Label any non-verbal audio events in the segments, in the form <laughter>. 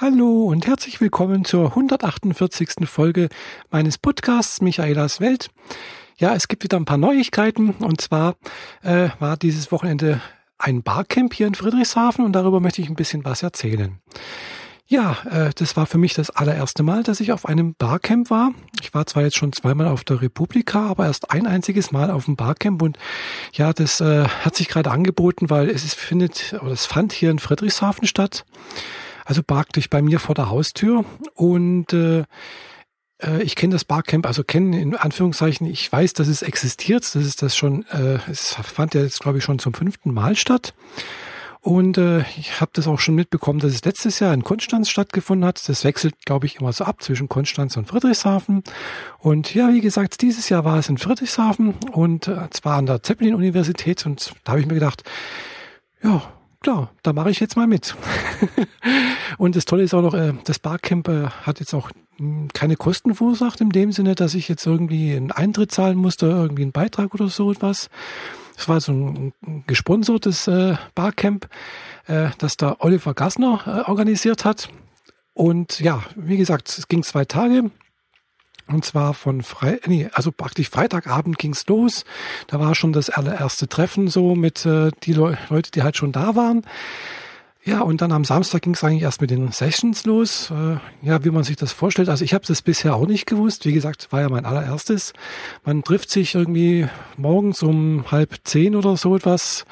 Hallo und herzlich willkommen zur 148. Folge meines Podcasts Michaelas Welt. Ja, es gibt wieder ein paar Neuigkeiten und zwar äh, war dieses Wochenende ein Barcamp hier in Friedrichshafen und darüber möchte ich ein bisschen was erzählen. Ja, äh, das war für mich das allererste Mal, dass ich auf einem Barcamp war. Ich war zwar jetzt schon zweimal auf der Republika, aber erst ein einziges Mal auf dem Barcamp und ja, das äh, hat sich gerade angeboten, weil es ist, findet oder es fand hier in Friedrichshafen statt also praktisch bei mir vor der Haustür und äh, äh, ich kenne das Barcamp, also kennen in Anführungszeichen, ich weiß, dass es existiert. Das ist das schon, äh, es fand ja jetzt, glaube ich, schon zum fünften Mal statt. Und äh, ich habe das auch schon mitbekommen, dass es letztes Jahr in Konstanz stattgefunden hat. Das wechselt, glaube ich, immer so ab zwischen Konstanz und Friedrichshafen. Und ja, wie gesagt, dieses Jahr war es in Friedrichshafen und äh, zwar an der Zeppelin-Universität. Und da habe ich mir gedacht, ja, klar, da mache ich jetzt mal mit. <laughs> und das Tolle ist auch noch, äh, das Barcamp äh, hat jetzt auch hm, keine Kosten verursacht in dem Sinne, dass ich jetzt irgendwie einen Eintritt zahlen musste, irgendwie einen Beitrag oder so etwas. Es war so ein, gesponsertes äh, Barcamp, das da Oliver Gassner organisiert hat. Und ja, wie gesagt, es ging zwei Tage. Und zwar von Frei, nee, also praktisch Freitagabend ging's los. Da war schon das allererste Treffen so mit äh, die Le Leute, die halt schon da waren. Ja, und dann am Samstag ging es eigentlich erst mit den Sessions los. Äh, ja, wie man sich das vorstellt. Also ich habe das bisher auch nicht gewusst. Wie gesagt, war ja mein allererstes. Man trifft sich irgendwie morgens um halb zehn oder so etwas.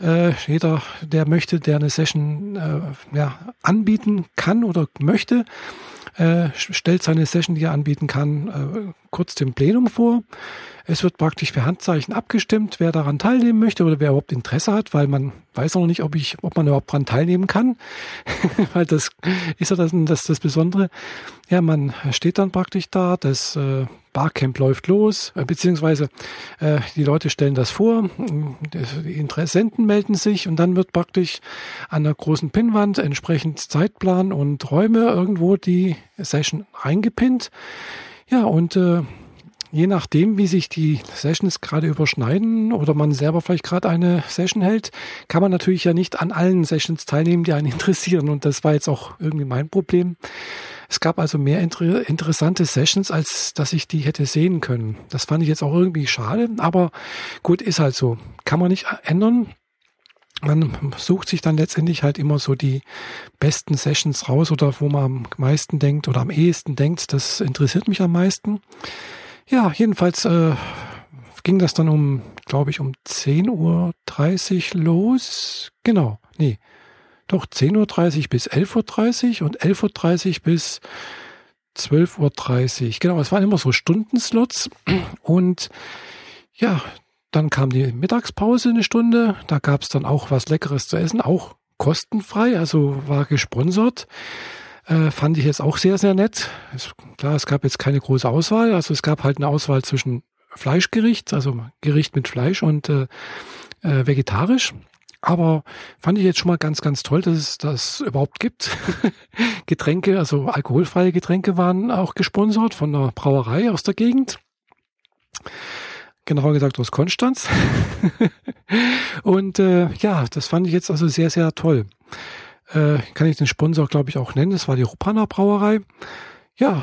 Äh, jeder, der möchte, der eine Session äh, ja, anbieten kann oder möchte, äh, stellt seine Session, die er anbieten kann, äh, kurz dem Plenum vor. Es wird praktisch per Handzeichen abgestimmt, wer daran teilnehmen möchte oder wer überhaupt Interesse hat, weil man weiß noch nicht, ob ich, ob man überhaupt daran teilnehmen kann. <laughs> weil das ist ja das, das, das Besondere. Ja, man steht dann praktisch da, das äh, Barcamp läuft los, äh, beziehungsweise äh, die Leute stellen das vor, die Interessenten melden sich und dann wird praktisch an der großen Pinnwand entsprechend Zeitplan und Räume irgendwo die Session eingepinnt. Ja, und äh, je nachdem, wie sich die Sessions gerade überschneiden oder man selber vielleicht gerade eine Session hält, kann man natürlich ja nicht an allen Sessions teilnehmen, die einen <laughs> interessieren. Und das war jetzt auch irgendwie mein Problem. Es gab also mehr inter interessante Sessions, als dass ich die hätte sehen können. Das fand ich jetzt auch irgendwie schade, aber gut, ist halt so. Kann man nicht ändern. Man sucht sich dann letztendlich halt immer so die besten Sessions raus oder wo man am meisten denkt oder am ehesten denkt, das interessiert mich am meisten. Ja, jedenfalls äh, ging das dann um, glaube ich, um 10.30 Uhr los. Genau, nee, doch 10.30 Uhr bis 11.30 Uhr und 11.30 Uhr bis 12.30 Uhr. Genau, es waren immer so Stundenslots. Und ja, dann kam die Mittagspause eine Stunde. Da gab es dann auch was Leckeres zu essen, auch kostenfrei, also war gesponsert. Äh, fand ich jetzt auch sehr, sehr nett. Es, klar, es gab jetzt keine große Auswahl. Also es gab halt eine Auswahl zwischen Fleischgericht, also Gericht mit Fleisch und äh, äh, vegetarisch. Aber fand ich jetzt schon mal ganz, ganz toll, dass es das überhaupt gibt. <laughs> Getränke, also alkoholfreie Getränke waren auch gesponsert von der Brauerei aus der Gegend. Genauer gesagt aus Konstanz. <laughs> und äh, ja, das fand ich jetzt also sehr, sehr toll äh, kann ich den Sponsor, glaube ich, auch nennen. Das war die Rupana Brauerei. Ja,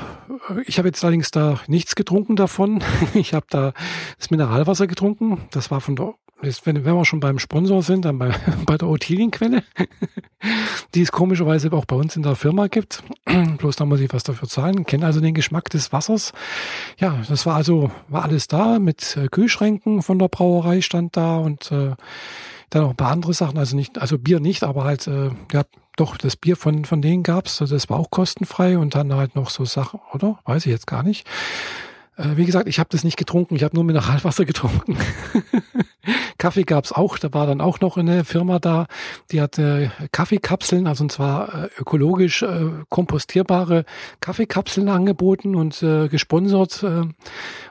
ich habe jetzt allerdings da nichts getrunken davon. <laughs> Ich habe da das Mineralwasser getrunken. Das war von der, wenn, wenn wir schon beim Sponsor sind, dann bei, <laughs> bei der Otilienquelle, <laughs> die es komischerweise auch bei uns in der Firma gibt. <clears throat> Bloß da muss ich was dafür zahlen. Kenne also den Geschmack des Wassers. Ja, das war also, war alles da mit äh, Kühlschränken von der Brauerei stand da und äh, dann auch ein paar andere Sachen, also nicht, also Bier nicht, aber halt, äh, ja, doch, das Bier von, von denen gab's, also das war auch kostenfrei und dann halt noch so Sachen, oder? Weiß ich jetzt gar nicht. Äh, wie gesagt, ich habe das nicht getrunken, ich habe nur Mineralwasser <laughs> getrunken. Kaffee gab's auch, da war dann auch noch eine Firma da, die hatte Kaffeekapseln, also und zwar äh, ökologisch äh, kompostierbare Kaffeekapseln angeboten und äh, gesponsert äh, und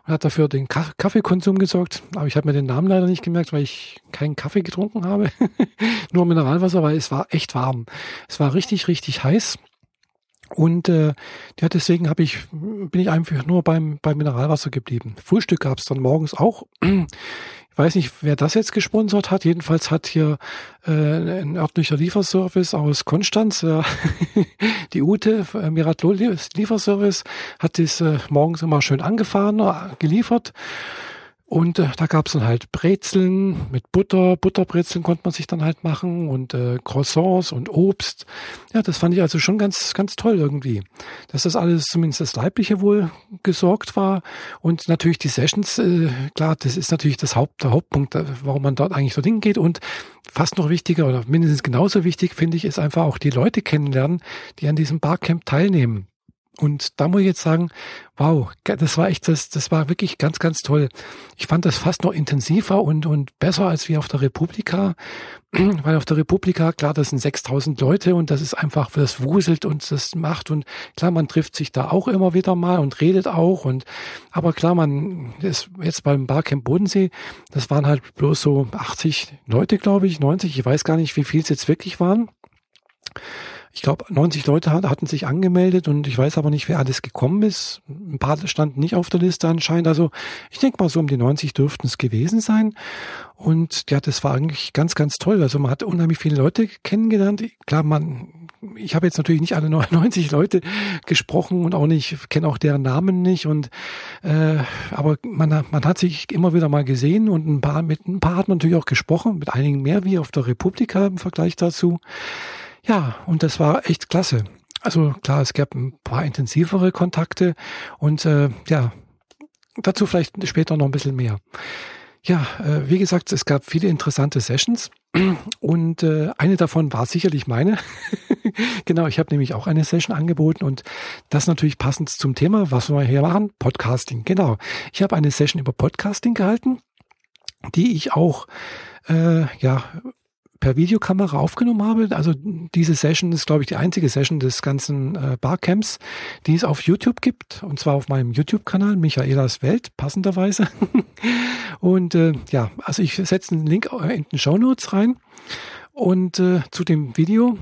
hat dafür den Ka Kaffeekonsum gesorgt. Aber ich habe mir den Namen leider nicht gemerkt, weil ich keinen Kaffee getrunken habe, <laughs> nur Mineralwasser, weil es war echt warm. Es war richtig, richtig heiß. Und äh, ja, deswegen habe ich, bin ich einfach nur beim, beim Mineralwasser geblieben. Frühstück gab es dann morgens auch. Ich weiß nicht, wer das jetzt gesponsert hat. Jedenfalls hat hier äh, ein örtlicher Lieferservice aus Konstanz, äh, <laughs> die Ute, äh, Miratlo Lieferservice, hat das äh, morgens immer schön angefahren, äh, geliefert. Und äh, da gab's dann halt Brezeln mit Butter, Butterbrezeln konnte man sich dann halt machen und äh, Croissants und Obst. Ja, das fand ich also schon ganz, ganz toll irgendwie. Dass das alles zumindest das Leibliche wohl gesorgt war. Und natürlich die Sessions, äh, klar, das ist natürlich das Haupt, der Hauptpunkt, äh, warum man dort eigentlich dorthin geht. Und fast noch wichtiger oder mindestens genauso wichtig, finde ich, ist einfach auch die Leute kennenlernen, die an diesem Barcamp teilnehmen. Und da muss ich jetzt sagen, wow, das war echt, das, das war wirklich ganz, ganz toll. Ich fand das fast noch intensiver und, und besser als wie auf der Republika, <clears throat> weil auf der Republika, klar, das sind 6000 Leute und das ist einfach, das wuselt und das macht und klar, man trifft sich da auch immer wieder mal und redet auch und, aber klar, man ist jetzt beim Barcamp Bodensee, das waren halt bloß so 80 Leute, glaube ich, 90, ich weiß gar nicht, wie viel es jetzt wirklich waren ich glaube, 90 Leute hatten sich angemeldet und ich weiß aber nicht, wer alles gekommen ist. Ein paar standen nicht auf der Liste anscheinend. Also ich denke mal, so um die 90 dürften es gewesen sein. Und ja, das war eigentlich ganz, ganz toll. Also man hat unheimlich viele Leute kennengelernt. Klar, man, ich habe jetzt natürlich nicht alle 99 <laughs> Leute gesprochen und auch nicht, kenne auch deren Namen nicht. Und äh, aber man, man hat sich immer wieder mal gesehen und ein paar, mit ein paar hat man natürlich auch gesprochen, mit einigen mehr wie auf der Republika im Vergleich dazu. Ja, und das war echt klasse. Also klar, es gab ein paar intensivere Kontakte und äh, ja, dazu vielleicht später noch ein bisschen mehr. Ja, äh, wie gesagt, es gab viele interessante Sessions <clears throat> und äh, eine davon war sicherlich meine. <laughs> genau, ich habe nämlich auch eine Session angeboten und das natürlich passend zum Thema, was wir hier machen, Podcasting. Genau, ich habe eine Session über Podcasting gehalten, die ich auch äh, ja per Videokamera aufgenommen habe. Also diese Session ist, glaube ich, die einzige Session des ganzen äh, Barcamps, die es auf YouTube gibt. Und zwar auf meinem YouTube-Kanal, Michaelas Welt, passenderweise. <laughs> und äh, ja, also ich setze einen Link in den Show Notes rein. Und äh, zu dem Video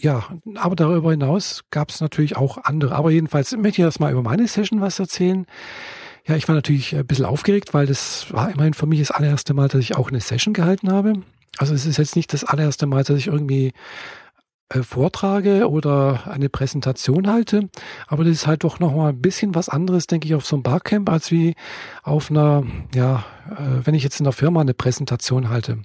ja, aber darüber hinaus gab es natürlich auch andere. Aber jedenfalls möchte ich erst mal über meine Session was erzählen. Ja, ich war natürlich ein bisschen aufgeregt, weil das war immerhin für mich das allererste Mal, dass ich auch eine Session gehalten habe. Also es ist jetzt nicht das allererste Mal, dass ich irgendwie vortrage oder eine Präsentation halte. Aber das ist halt doch nochmal ein bisschen was anderes, denke ich, auf so einem Barcamp, als wie auf einer, ja, äh, wenn ich jetzt in der Firma eine Präsentation halte.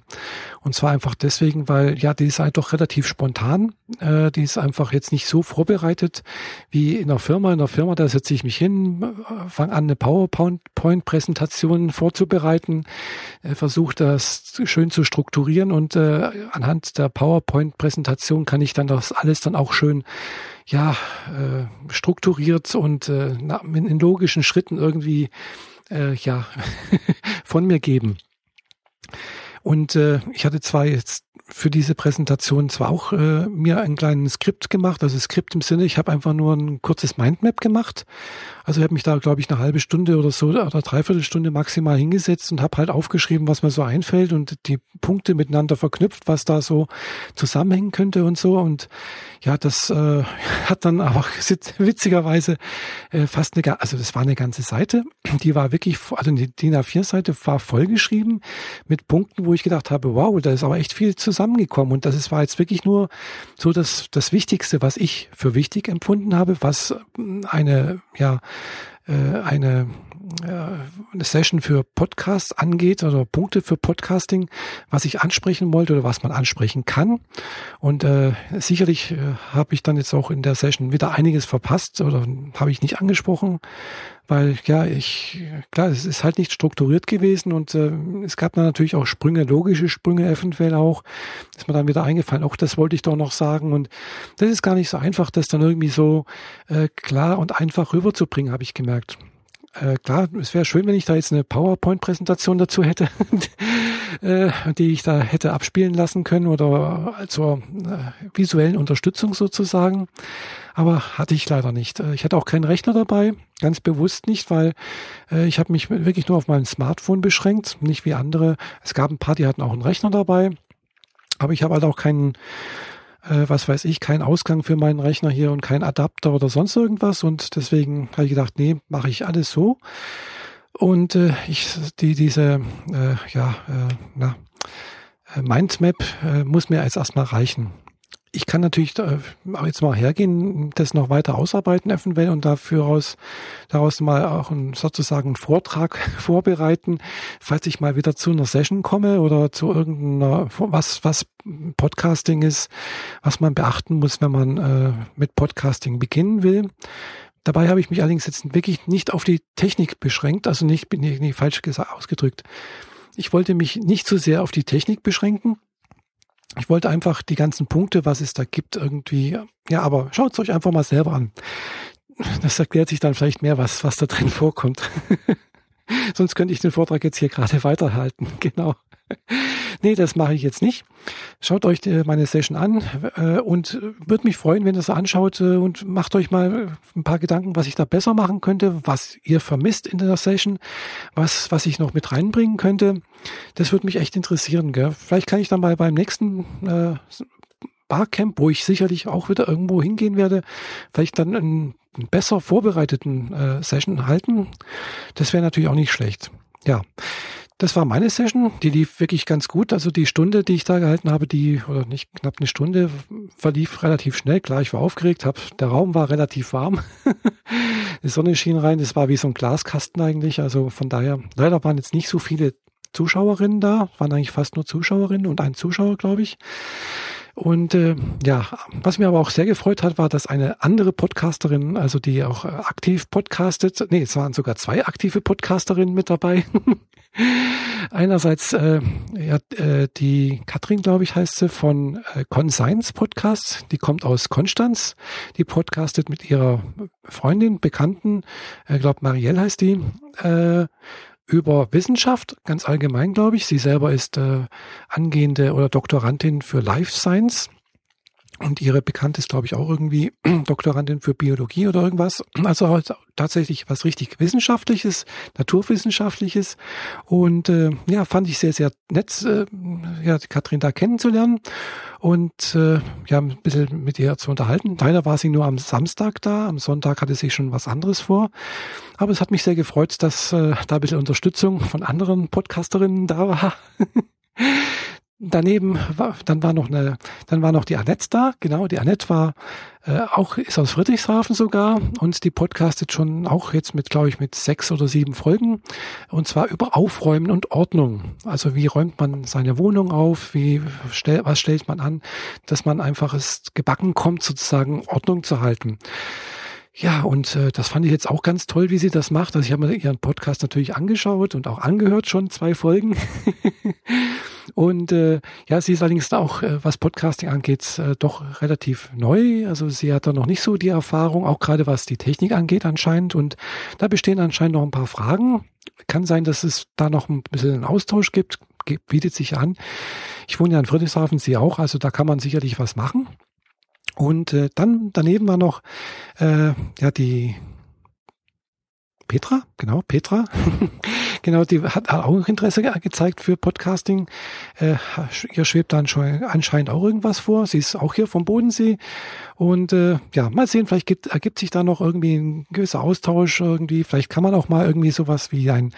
Und zwar einfach deswegen, weil ja, die ist halt doch relativ spontan. Äh, die ist einfach jetzt nicht so vorbereitet wie in der Firma. In der Firma, da setze ich mich hin, äh, fange an, eine PowerPoint-Präsentation vorzubereiten, äh, versuche das schön zu strukturieren und äh, anhand der PowerPoint-Präsentation kann ich dann das alles dann auch schön ja, äh, strukturiert und äh, in logischen Schritten irgendwie äh, ja <laughs> von mir geben. Und äh, ich hatte zwar jetzt für diese Präsentation zwar auch äh, mir ein kleines Skript gemacht, also Skript im Sinne, ich habe einfach nur ein kurzes Mindmap gemacht. Also ich habe mich da, glaube ich, eine halbe Stunde oder so oder dreiviertel Stunde maximal hingesetzt und habe halt aufgeschrieben, was mir so einfällt und die Punkte miteinander verknüpft, was da so zusammenhängen könnte und so. Und ja, das äh, <laughs> hat dann aber <laughs> witzigerweise äh, fast eine, also das war eine ganze Seite, die war wirklich, also die DIN A4-Seite war vollgeschrieben mit Punkten, wo ich gedacht habe, wow, da ist aber echt viel zusammengekommen. Und das ist, war jetzt wirklich nur so das, das Wichtigste, was ich für wichtig empfunden habe, was eine, ja, äh, eine eine Session für Podcasts angeht oder Punkte für Podcasting, was ich ansprechen wollte oder was man ansprechen kann. Und äh, sicherlich äh, habe ich dann jetzt auch in der Session wieder einiges verpasst oder habe ich nicht angesprochen, weil ja, ich, klar, es ist halt nicht strukturiert gewesen und äh, es gab dann natürlich auch Sprünge, logische Sprünge eventuell auch, ist mir dann wieder eingefallen, auch das wollte ich doch noch sagen und das ist gar nicht so einfach, das dann irgendwie so äh, klar und einfach rüberzubringen, habe ich gemerkt äh, klar, es wäre schön, wenn ich da jetzt eine PowerPoint-Präsentation dazu hätte, <laughs> äh, die ich da hätte abspielen lassen können oder zur äh, visuellen Unterstützung sozusagen. Aber hatte ich leider nicht. Äh, ich hatte auch keinen Rechner dabei, ganz bewusst nicht, weil äh, ich habe mich wirklich nur auf mein Smartphone beschränkt, nicht wie andere. Es gab ein paar, die hatten auch einen Rechner dabei, aber ich habe halt auch keinen äh, was weiß ich, kein Ausgang für meinen Rechner hier und kein Adapter oder sonst irgendwas. Und deswegen habe ich gedacht, nee, mache ich alles so. Und äh, ich die diese äh, ja äh, na, äh, Mindmap äh, muss mir jetzt erstmal reichen ich kann natürlich äh, jetzt mal hergehen, das noch weiter ausarbeiten eventuell und dafür aus, daraus mal auch einen, sozusagen einen Vortrag <laughs> vorbereiten, falls ich mal wieder zu einer Session komme oder zu irgendeiner, was, was Podcasting ist, was man beachten muss, wenn man äh, mit Podcasting beginnen will. Dabei habe ich mich allerdings jetzt wirklich nicht auf die Technik beschränkt, also nicht, bin ich nicht falsch ausgedrückt. Ich wollte mich nicht zu so sehr auf die Technik beschränken, ich wollte einfach die ganzen Punkte, was es da gibt, irgendwie, ja, aber schaut es euch einfach mal selber an. Das erklärt sich dann vielleicht mehr, was, was da drin <laughs> vorkommt. Sonst könnte ich den Vortrag jetzt hier gerade weiterhalten. <laughs> Genau. <laughs> nee, das mache ich jetzt nicht. Schaut euch äh, meine Session an äh, und würde mich freuen, wenn ihr das anschaut äh, und macht euch mal ein paar Gedanken, was ich da besser machen könnte, was ihr vermisst in der Session, was, was ich noch mit reinbringen könnte. Das würde mich echt interessieren. Gell? Vielleicht kann ich dann mal beim nächsten äh, Barcamp, wo ich sicherlich auch wieder irgendwo hingehen werde, vielleicht dann einen besser vorbereiteten äh, Session halten. Das wäre natürlich auch nicht schlecht. Ja. Das war meine Session, die lief wirklich ganz gut. Also die Stunde, die ich da gehalten habe, die, oder nicht knapp eine Stunde, verlief relativ schnell. Klar, ich war aufgeregt, hab, der Raum war relativ warm. <laughs> die Sonne schien rein, das war wie so ein Glaskasten eigentlich. Also von daher, leider waren jetzt nicht so viele Zuschauerinnen da, waren eigentlich fast nur Zuschauerinnen und ein Zuschauer, glaube ich. Und äh, ja, was mir aber auch sehr gefreut hat, war, dass eine andere Podcasterin, also die auch aktiv podcastet, nee, es waren sogar zwei aktive Podcasterinnen mit dabei. <laughs> Einerseits äh, ja, äh, die Katrin, glaube ich, heißt sie, von äh, Conscience Podcast. Die kommt aus Konstanz. Die podcastet mit ihrer Freundin, Bekannten, äh, glaube Marielle heißt die, äh, über Wissenschaft, ganz allgemein, glaube ich. Sie selber ist äh, angehende oder Doktorandin für Life Science. Und ihre Bekannte ist, glaube ich, auch irgendwie <clears throat> Doktorandin für Biologie oder irgendwas. Also tatsächlich was richtig Wissenschaftliches, Naturwissenschaftliches. Und äh, ja, fand ich sehr, sehr nett, äh, ja, Katrin da kennenzulernen und äh, ja, ein bisschen mit ihr zu unterhalten. Leider war sie nur am Samstag da, am Sonntag hatte sie schon was anderes vor. Aber es hat mich sehr gefreut, dass äh, da ein bisschen Unterstützung von anderen Podcasterinnen da war. <laughs> daneben war, dann war noch eine, dann war noch die Annette da, genau, die Annette war äh, auch, ist aus Friedrichshafen sogar und die podcastet schon auch jetzt mit, glaube ich, mit sechs oder sieben Folgen und zwar über Aufräumen und Ordnung. Also wie räumt man seine Wohnung auf, wie stell, was stellt man an, dass man einfach es gebacken kommt, sozusagen Ordnung zu halten. Ja, und äh, das fand ich jetzt auch ganz toll, wie sie das macht. Also ich habe mir ihren Podcast natürlich angeschaut und auch angehört, schon zwei Folgen. <laughs> und äh, ja, sie ist allerdings auch, äh, was Podcasting angeht, äh, doch relativ neu. Also sie hat da noch nicht so die Erfahrung, auch gerade was die Technik angeht anscheinend. Und da bestehen anscheinend noch ein paar Fragen. Kann sein, dass es da noch ein bisschen einen Austausch gibt, bietet sich an. Ich wohne ja in Friedrichshafen, sie auch, also da kann man sicherlich was machen. Und äh, dann daneben war noch äh, ja die Petra, genau, Petra. <laughs> genau, die hat auch Interesse gezeigt für Podcasting. Äh, ihr schwebt dann schon anscheinend auch irgendwas vor. Sie ist auch hier vom Bodensee. Und äh, ja, mal sehen, vielleicht gibt, ergibt sich da noch irgendwie ein gewisser Austausch irgendwie. Vielleicht kann man auch mal irgendwie sowas wie ein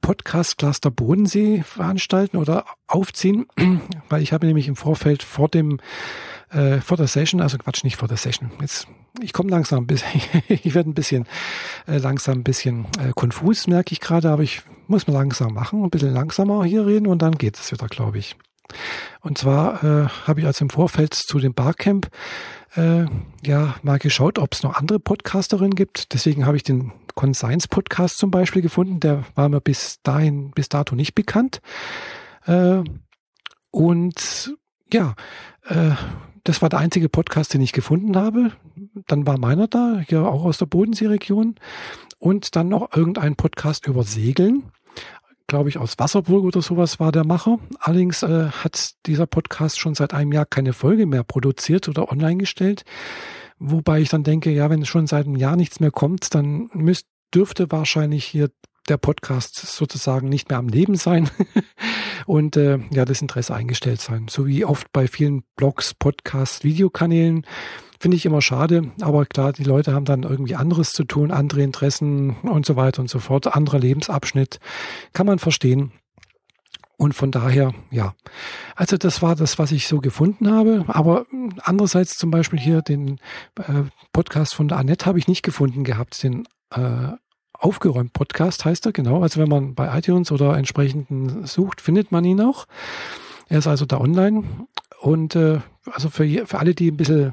Podcast Cluster Bodensee veranstalten oder aufziehen, <clears throat> weil ich habe nämlich im Vorfeld vor dem äh, vor der Session, also Quatsch, nicht vor der Session. Jetzt, ich komme langsam <laughs> ich werde ein bisschen äh, langsam ein bisschen äh, konfus, merke ich gerade, aber ich muss mal langsam machen, ein bisschen langsamer hier reden und dann geht es wieder, glaube ich. Und zwar äh, habe ich also im Vorfeld zu dem Barcamp äh, ja mal geschaut, ob es noch andere Podcasterinnen gibt. Deswegen habe ich den Conscience Podcast zum Beispiel gefunden. Der war mir bis dahin, bis dato nicht bekannt. Äh, und ja, äh, das war der einzige Podcast, den ich gefunden habe. Dann war meiner da, hier auch aus der Bodenseeregion. Und dann noch irgendein Podcast über Segeln. Glaube ich, aus Wasserburg oder sowas war der Macher. Allerdings äh, hat dieser Podcast schon seit einem Jahr keine Folge mehr produziert oder online gestellt. Wobei ich dann denke, ja, wenn schon seit einem Jahr nichts mehr kommt, dann müsst, dürfte wahrscheinlich hier der Podcast sozusagen nicht mehr am Leben sein <laughs> und äh, ja, das Interesse eingestellt sein. So wie oft bei vielen Blogs, Podcasts, Videokanälen Finde ich immer schade, aber klar, die Leute haben dann irgendwie anderes zu tun, andere Interessen und so weiter und so fort, anderer Lebensabschnitt. Kann man verstehen. Und von daher, ja. Also das war das, was ich so gefunden habe. Aber andererseits zum Beispiel hier den äh, Podcast von der Annette habe ich nicht gefunden gehabt. Den äh, aufgeräumt Podcast heißt er, genau. Also wenn man bei iTunes oder entsprechenden sucht, findet man ihn auch. Er ist also da online. Und äh, also für, für alle, die ein bisschen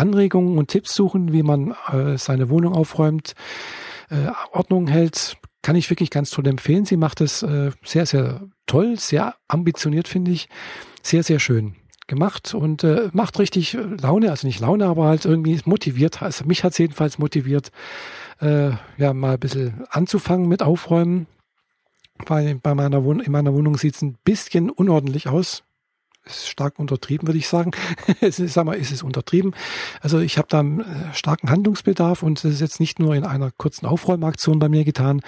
Anregungen und Tipps suchen, wie man äh, seine Wohnung aufräumt, äh, Ordnung hält, kann ich wirklich ganz toll empfehlen. Sie macht es äh, sehr, sehr toll, sehr ambitioniert, finde ich. Sehr, sehr schön gemacht und äh, macht richtig Laune, also nicht Laune, aber halt irgendwie motiviert. Also mich hat es jedenfalls motiviert, äh, ja, mal ein bisschen anzufangen mit Aufräumen. Weil bei meiner Wohnung, in meiner Wohnung sieht es ein bisschen unordentlich aus ist stark untertrieben, würde ich sagen. <laughs> es ist, sag mal, ist es untertrieben. Also ich habe da einen äh, starken Handlungsbedarf und das ist jetzt nicht nur in einer kurzen Aufräumaktion bei mir getan,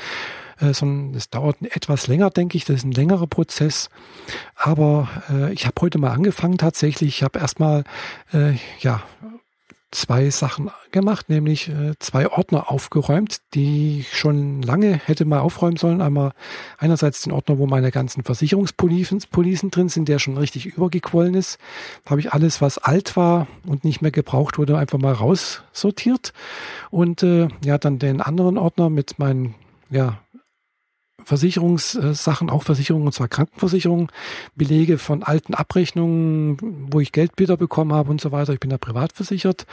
äh, sondern es dauert etwas länger, denke ich. Das ist ein längerer Prozess. Aber äh, ich habe heute mal angefangen tatsächlich. Ich habe erstmal äh, ja zwei Sachen gemacht, nämlich äh, zwei Ordner aufgeräumt, die ich schon lange hätte mal aufräumen sollen. Einmal einerseits den Ordner, wo meine ganzen Versicherungspolicen drin sind, der schon richtig übergequollen ist. Da habe ich alles, was alt war und nicht mehr gebraucht wurde, einfach mal raussortiert. Und äh, ja, dann den anderen Ordner mit meinen ja, Versicherungssachen, auch Versicherungen, und zwar Krankenversicherungen, Belege von alten Abrechnungen, wo ich Geld wieder bekommen habe und so weiter. Ich bin da privat versichert.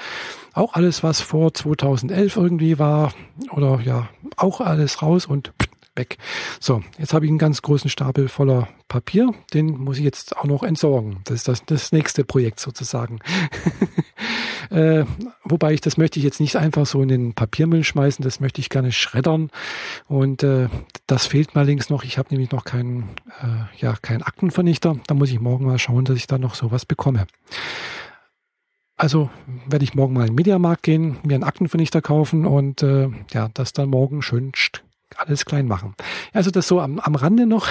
Auch alles, was vor 2011 irgendwie war oder ja, auch alles raus und weg. So, jetzt habe ich einen ganz großen Stapel voller Papier. Den muss ich jetzt auch noch entsorgen. Das ist das, das nächste Projekt sozusagen. <laughs> äh, wobei ich das möchte ich jetzt nicht einfach so in den Papiermüll schmeißen. Das möchte ich gerne schreddern. Und äh, das fehlt mir links noch. Ich habe nämlich noch keinen, äh, ja, keinen Aktenvernichter. Da muss ich morgen mal schauen, dass ich da noch sowas bekomme. Also werde ich morgen mal in den Mediamarkt gehen, mir einen Aktenvernichter kaufen und äh, ja, das dann morgen schön alles klein machen. Also das so am, am Rande noch.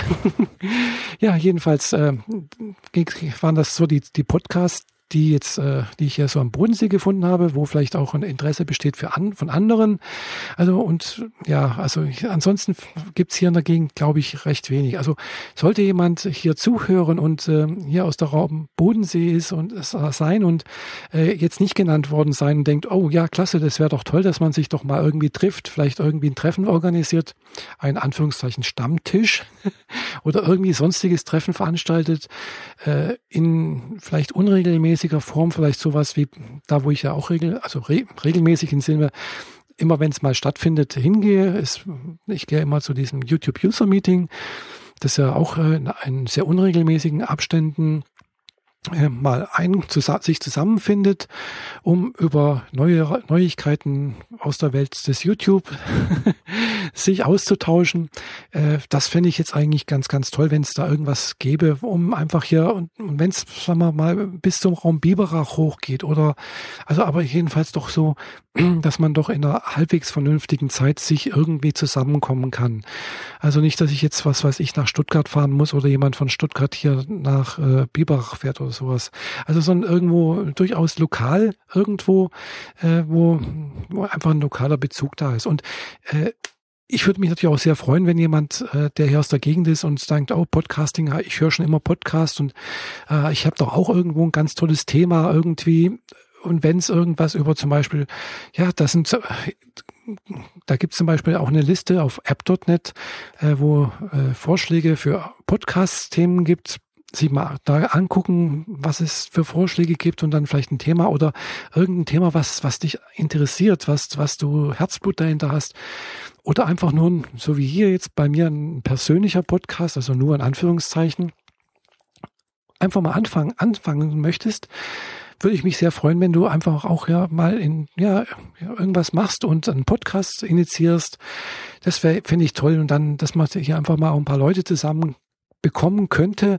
<laughs> ja, jedenfalls äh, waren das so die, die Podcasts, die jetzt, äh, die ich ja so am Bodensee gefunden habe, wo vielleicht auch ein Interesse besteht für an, von anderen. Also und ja, also ich, ansonsten gibt's hier in der Gegend, glaube ich, recht wenig. Also sollte jemand hier zuhören und äh, hier aus der Raum Bodensee ist und es sein und äh, jetzt nicht genannt worden sein und denkt, oh ja, klasse, das wäre doch toll, dass man sich doch mal irgendwie trifft, vielleicht irgendwie ein Treffen organisiert, ein Anführungszeichen Stammtisch <laughs> oder irgendwie sonstiges Treffen veranstaltet, äh, in vielleicht unregelmäßig regelmäßiger Form, vielleicht sowas wie da, wo ich ja auch regel, also re, regelmäßig in Sinne, immer wenn es mal stattfindet, hingehe. Ist, ich gehe immer zu diesem YouTube User Meeting, das ja auch äh, in sehr unregelmäßigen Abständen mal ein, sich zusammenfindet, um über neue Neuigkeiten aus der Welt des YouTube <laughs> sich auszutauschen. Äh, das fände ich jetzt eigentlich ganz, ganz toll, wenn es da irgendwas gäbe, um einfach hier und, und wenn es, sagen wir mal, bis zum Raum Biberach hochgeht oder also aber jedenfalls doch so, <clears throat> dass man doch in einer halbwegs vernünftigen Zeit sich irgendwie zusammenkommen kann. Also nicht, dass ich jetzt was weiß ich nach Stuttgart fahren muss oder jemand von Stuttgart hier nach äh, Biberach fährt oder sowas. Also sondern irgendwo durchaus lokal irgendwo, äh, wo, wo einfach ein lokaler Bezug da ist. Und äh, ich würde mich natürlich auch sehr freuen, wenn jemand, äh, der hier aus der Gegend ist und denkt, oh, Podcasting, ich höre schon immer Podcast und äh, ich habe doch auch irgendwo ein ganz tolles Thema irgendwie. Und wenn es irgendwas über zum Beispiel, ja, das sind da gibt es zum Beispiel auch eine Liste auf app.net, äh, wo äh, Vorschläge für Podcast-Themen gibt, sich mal da angucken, was es für Vorschläge gibt und dann vielleicht ein Thema oder irgendein Thema, was, was dich interessiert, was, was du Herzblut dahinter hast. Oder einfach nur, so wie hier jetzt bei mir, ein persönlicher Podcast, also nur in Anführungszeichen, einfach mal anfangen, anfangen möchtest, würde ich mich sehr freuen, wenn du einfach auch ja mal in ja irgendwas machst und einen Podcast initiierst. Das wäre finde ich toll und dann, dass man hier einfach mal auch ein paar Leute zusammen bekommen könnte,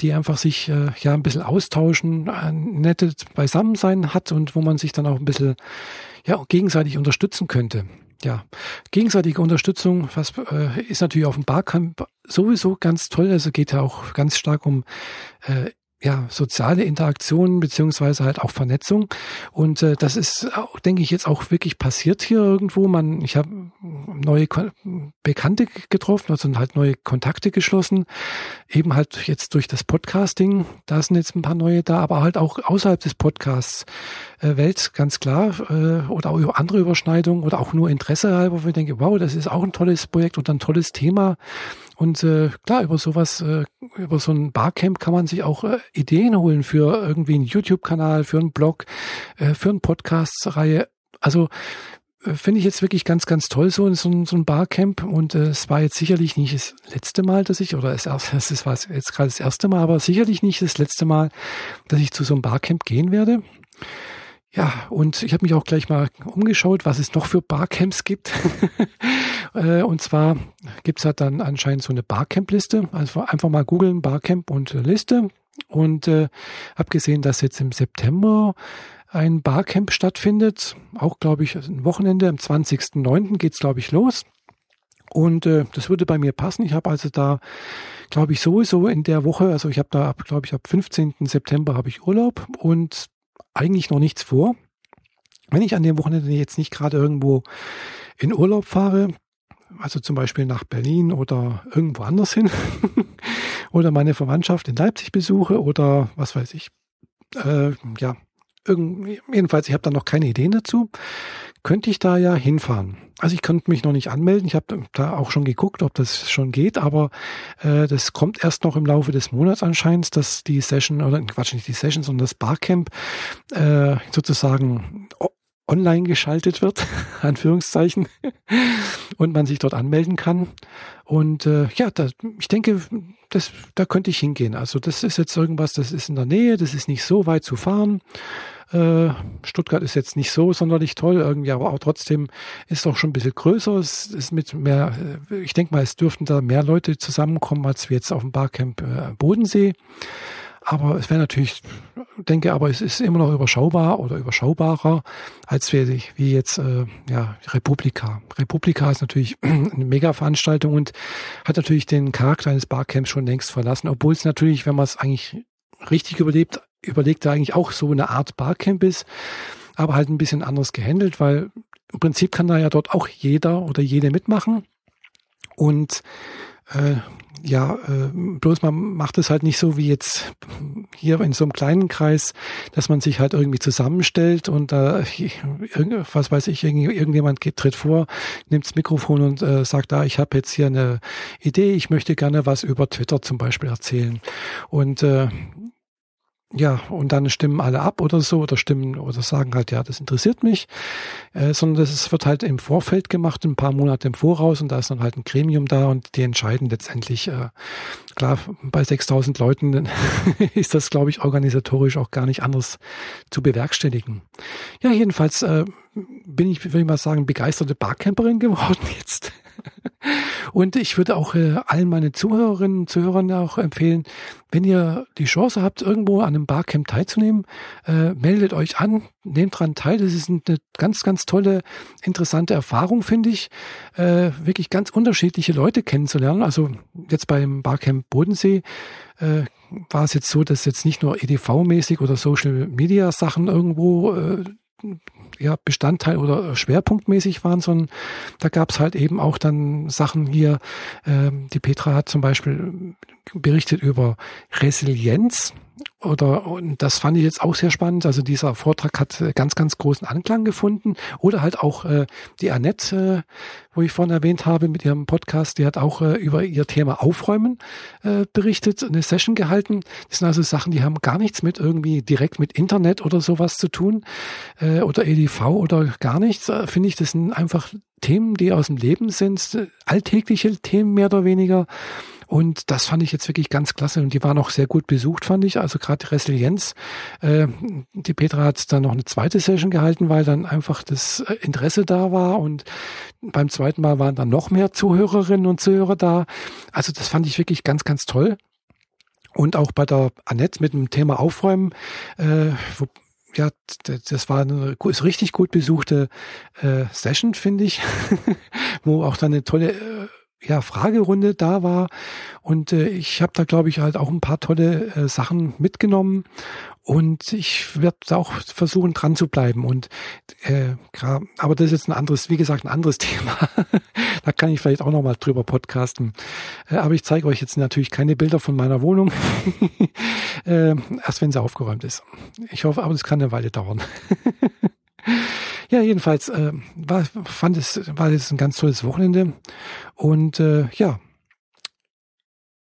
die einfach sich äh, ja ein bisschen austauschen, ein nettes Beisammensein hat und wo man sich dann auch ein bisschen ja gegenseitig unterstützen könnte. Ja, gegenseitige Unterstützung, was äh, ist natürlich auf dem Barcamp sowieso ganz toll. Also geht ja auch ganz stark um äh, ja, soziale Interaktion beziehungsweise halt auch Vernetzung. Und äh, das ist, denke ich, jetzt auch wirklich passiert hier irgendwo. Man, ich habe neue Kon Bekannte getroffen, also halt neue Kontakte geschlossen. Eben halt jetzt durch das Podcasting, da sind jetzt ein paar neue da, aber halt auch außerhalb des Podcasts äh, Welt, ganz klar. Äh, oder auch andere Überschneidungen oder auch nur Interesse halber, wo ich denke, wow, das ist auch ein tolles Projekt und ein tolles Thema. Und äh, klar, über sowas, äh, über so ein Barcamp kann man sich auch äh, Ideen holen für irgendwie einen YouTube-Kanal, für einen Blog, äh, für eine Podcast-Reihe. Also äh, finde ich jetzt wirklich ganz, ganz toll, so, so, so ein Barcamp. Und äh, es war jetzt sicherlich nicht das letzte Mal, dass ich, oder erste, <laughs> es war jetzt gerade das erste Mal, aber sicherlich nicht das letzte Mal, dass ich zu so einem Barcamp gehen werde. Ja, und ich habe mich auch gleich mal umgeschaut, was es noch für Barcamps gibt. <laughs> Äh, und zwar gibt's halt dann anscheinend so eine Barcamp-Liste. Also einfach mal googeln, Barcamp und Liste. Und äh, habe gesehen, dass jetzt im September ein Barcamp stattfindet. Auch, glaube ich, ein Wochenende. Am 20.09. geht's, glaube ich, los. Und äh, das würde bei mir passen. Ich habe also da, glaube ich, sowieso in der Woche, also ich habe da, glaube ich, ab 15. September habe ich Urlaub und eigentlich noch nichts vor. Wenn ich an dem Wochenende jetzt nicht gerade irgendwo in Urlaub fahre, also zum Beispiel nach Berlin oder irgendwo anders hin, <laughs> oder meine Verwandtschaft in Leipzig besuche oder was weiß ich, äh, ja, irgend, jedenfalls, ich habe da noch keine Ideen dazu, könnte ich da ja hinfahren. Also ich könnte mich noch nicht anmelden. Ich habe da auch schon geguckt, ob das schon geht, aber äh, das kommt erst noch im Laufe des Monats anscheinend, dass die Session, oder Quatsch, nicht die Session, sondern das Barcamp äh, sozusagen online geschaltet wird, <laughs> Anführungszeichen, <laughs> und man sich dort anmelden kann. Und äh, ja, da, ich denke, das, da könnte ich hingehen. Also das ist jetzt irgendwas, das ist in der Nähe, das ist nicht so weit zu fahren. Äh, Stuttgart ist jetzt nicht so sonderlich toll irgendwie, aber auch trotzdem ist doch schon ein bisschen größer. Es ist mit mehr, äh, ich denke mal, es dürften da mehr Leute zusammenkommen, als wir jetzt auf dem Barcamp äh, Bodensee. Aber es wäre natürlich, denke aber, es ist immer noch überschaubar oder überschaubarer als wir, wie jetzt äh, ja Republika. Republika ist natürlich <clears throat> eine Mega-Veranstaltung und hat natürlich den Charakter eines Barcamps schon längst verlassen, obwohl es natürlich, wenn man es eigentlich richtig überlebt, überlegt, eigentlich auch so eine Art Barcamp ist, aber halt ein bisschen anders gehandelt, weil im Prinzip kann da ja dort auch jeder oder jede mitmachen. Und äh, ja, äh, bloß man macht es halt nicht so wie jetzt hier in so einem kleinen Kreis, dass man sich halt irgendwie zusammenstellt und äh, was weiß ich, irgendjemand geht, tritt vor, nimmt das Mikrofon und äh, sagt, da, ah, ich habe jetzt hier eine Idee, ich möchte gerne was über Twitter zum Beispiel erzählen. Und äh, ja, und dann stimmen alle ab oder so oder stimmen oder sagen halt, ja, das interessiert mich, äh, sondern das wird halt im Vorfeld gemacht, ein paar Monate im Voraus und da ist dann halt ein Gremium da und die entscheiden letztendlich, äh, klar, bei 6000 Leuten <laughs> ist das, glaube ich, organisatorisch auch gar nicht anders zu bewerkstelligen. Ja, jedenfalls äh, bin ich, würde ich mal sagen, begeisterte Barcamperin geworden. Und ich würde auch äh, allen meinen Zuhörerinnen und Zuhörern auch empfehlen, wenn ihr die Chance habt, irgendwo an einem Barcamp teilzunehmen, äh, meldet euch an, nehmt dran teil. Das ist eine ganz, ganz tolle, interessante Erfahrung, finde ich. Äh, wirklich ganz unterschiedliche Leute kennenzulernen. Also jetzt beim Barcamp Bodensee äh, war es jetzt so, dass jetzt nicht nur EDV-mäßig oder Social Media Sachen irgendwo äh, ja, Bestandteil oder schwerpunktmäßig waren, sondern da gab es halt eben auch dann Sachen hier. Ähm, die Petra hat zum Beispiel berichtet über Resilienz oder und das fand ich jetzt auch sehr spannend. Also dieser Vortrag hat äh, ganz, ganz großen Anklang gefunden. Oder halt auch äh, die Annette, äh, wo ich vorhin erwähnt habe mit ihrem Podcast, die hat auch äh, über ihr Thema Aufräumen äh, berichtet, eine Session gehalten. Das sind also Sachen, die haben gar nichts mit irgendwie direkt mit Internet oder sowas zu tun äh, oder EDV oder gar nichts. Äh, Finde ich, das sind einfach Themen, die aus dem Leben sind, alltägliche Themen mehr oder weniger. Und das fand ich jetzt wirklich ganz klasse. Und die waren auch sehr gut besucht, fand ich. Also gerade Resilienz. Äh, die Petra hat dann noch eine zweite Session gehalten, weil dann einfach das äh, Interesse da war. Und beim zweiten Mal waren dann noch mehr Zuhörerinnen und Zuhörer da. Also das fand ich wirklich ganz, ganz toll. Und auch bei der Annette mit dem Thema Aufräumen, äh, wo, ja, das war eine ist richtig gut besuchte äh, Session, finde ich, <laughs> wo auch dann eine tolle ja, Fragerunde da war. Und äh, ich habe da, glaube ich, halt auch ein paar tolle äh, Sachen mitgenommen. Und ich werde auch versuchen, dran zu bleiben. Und äh, aber das ist jetzt ein anderes, wie gesagt, ein anderes <laughs> Thema. da kann ich vielleicht auch nochmal drüber podcasten. Äh, aber ich zeige euch jetzt natürlich keine Bilder von meiner Wohnung. <laughs> äh, erst wenn sie aufgeräumt ist. Ich hoffe, aber das kann eine Weile dauern. <laughs> <laughs> Ja, jedenfalls äh, war, fand es, war es ein ganz tolles Wochenende. Und äh, ja,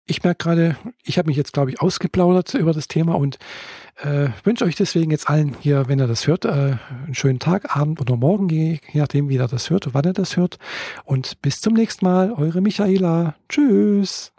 ich merke gerade, ich habe mich jetzt, glaube ich, ausgeplaudert über das Thema und äh, wünsche euch deswegen jetzt allen hier, wenn ihr das hört, äh, einen schönen Tag, Abend oder Morgen, je nachdem, wie ihr das hört, wann ihr das hört. Und bis zum nächsten Mal, eure Michaela. Tschüss.